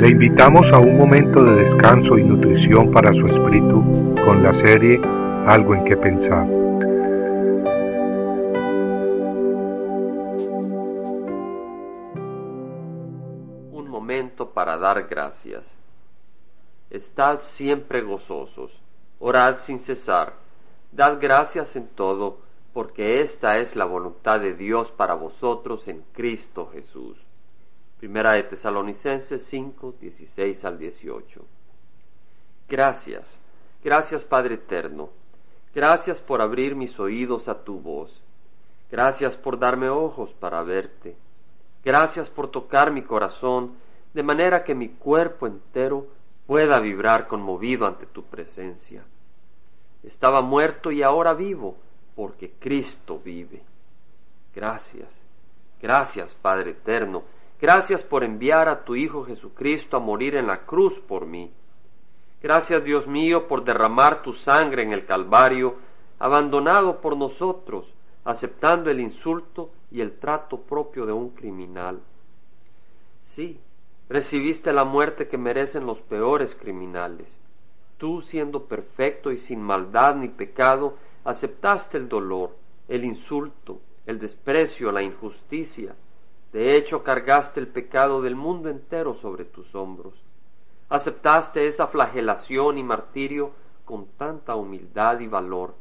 Le invitamos a un momento de descanso y nutrición para su espíritu con la serie Algo en que pensar. Un momento para dar gracias. Estad siempre gozosos, orad sin cesar, dad gracias en todo, porque esta es la voluntad de Dios para vosotros en Cristo Jesús. Primera de Tesalonicenses 5, 16 al 18. Gracias, gracias Padre Eterno, gracias por abrir mis oídos a tu voz, gracias por darme ojos para verte, gracias por tocar mi corazón de manera que mi cuerpo entero pueda vibrar conmovido ante tu presencia. Estaba muerto y ahora vivo, porque Cristo vive. Gracias, gracias Padre Eterno, Gracias por enviar a tu Hijo Jesucristo a morir en la cruz por mí. Gracias Dios mío por derramar tu sangre en el Calvario, abandonado por nosotros, aceptando el insulto y el trato propio de un criminal. Sí, recibiste la muerte que merecen los peores criminales. Tú, siendo perfecto y sin maldad ni pecado, aceptaste el dolor, el insulto, el desprecio, la injusticia, de hecho, cargaste el pecado del mundo entero sobre tus hombros. Aceptaste esa flagelación y martirio con tanta humildad y valor,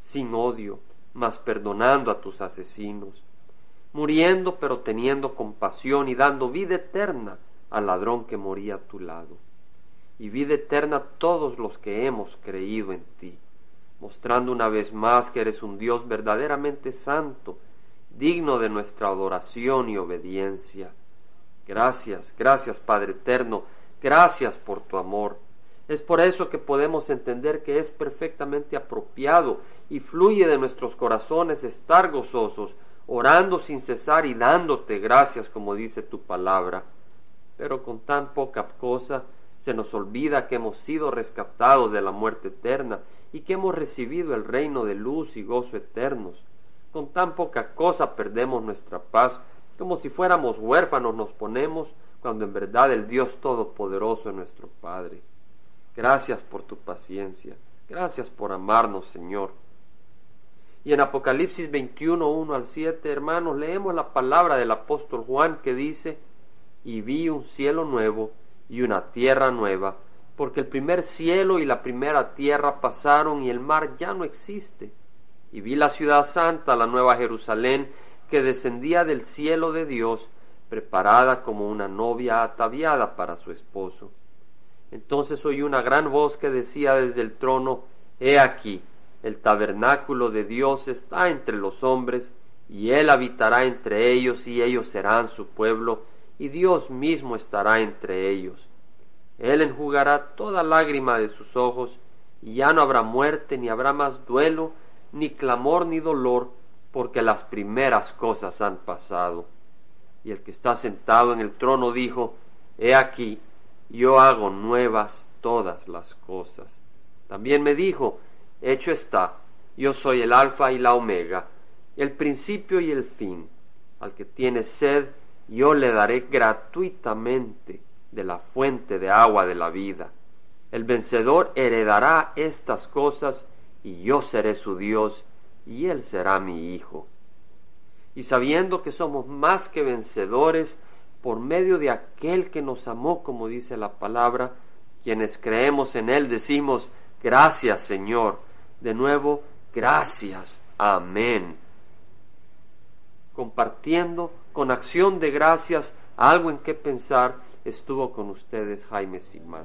sin odio, mas perdonando a tus asesinos, muriendo pero teniendo compasión y dando vida eterna al ladrón que moría a tu lado, y vida eterna a todos los que hemos creído en ti, mostrando una vez más que eres un Dios verdaderamente santo, digno de nuestra adoración y obediencia. Gracias, gracias Padre Eterno, gracias por tu amor. Es por eso que podemos entender que es perfectamente apropiado y fluye de nuestros corazones estar gozosos, orando sin cesar y dándote gracias como dice tu palabra. Pero con tan poca cosa se nos olvida que hemos sido rescatados de la muerte eterna y que hemos recibido el reino de luz y gozo eternos con tan poca cosa perdemos nuestra paz, como si fuéramos huérfanos nos ponemos, cuando en verdad el Dios Todopoderoso es nuestro Padre. Gracias por tu paciencia, gracias por amarnos, Señor. Y en Apocalipsis 21, 1 al 7, hermanos, leemos la palabra del apóstol Juan que dice, y vi un cielo nuevo y una tierra nueva, porque el primer cielo y la primera tierra pasaron y el mar ya no existe y vi la ciudad santa, la nueva Jerusalén, que descendía del cielo de Dios, preparada como una novia ataviada para su esposo. Entonces oí una gran voz que decía desde el trono, He aquí, el tabernáculo de Dios está entre los hombres, y Él habitará entre ellos, y ellos serán su pueblo, y Dios mismo estará entre ellos. Él enjugará toda lágrima de sus ojos, y ya no habrá muerte, ni habrá más duelo, ni clamor ni dolor, porque las primeras cosas han pasado. Y el que está sentado en el trono dijo, He aquí, yo hago nuevas todas las cosas. También me dijo, Hecho está, yo soy el alfa y la omega, el principio y el fin. Al que tiene sed, yo le daré gratuitamente de la fuente de agua de la vida. El vencedor heredará estas cosas y yo seré su Dios, y él será mi Hijo. Y sabiendo que somos más que vencedores por medio de aquel que nos amó, como dice la palabra, quienes creemos en él decimos, gracias Señor. De nuevo, gracias. Amén. Compartiendo con acción de gracias algo en qué pensar, estuvo con ustedes Jaime Simán.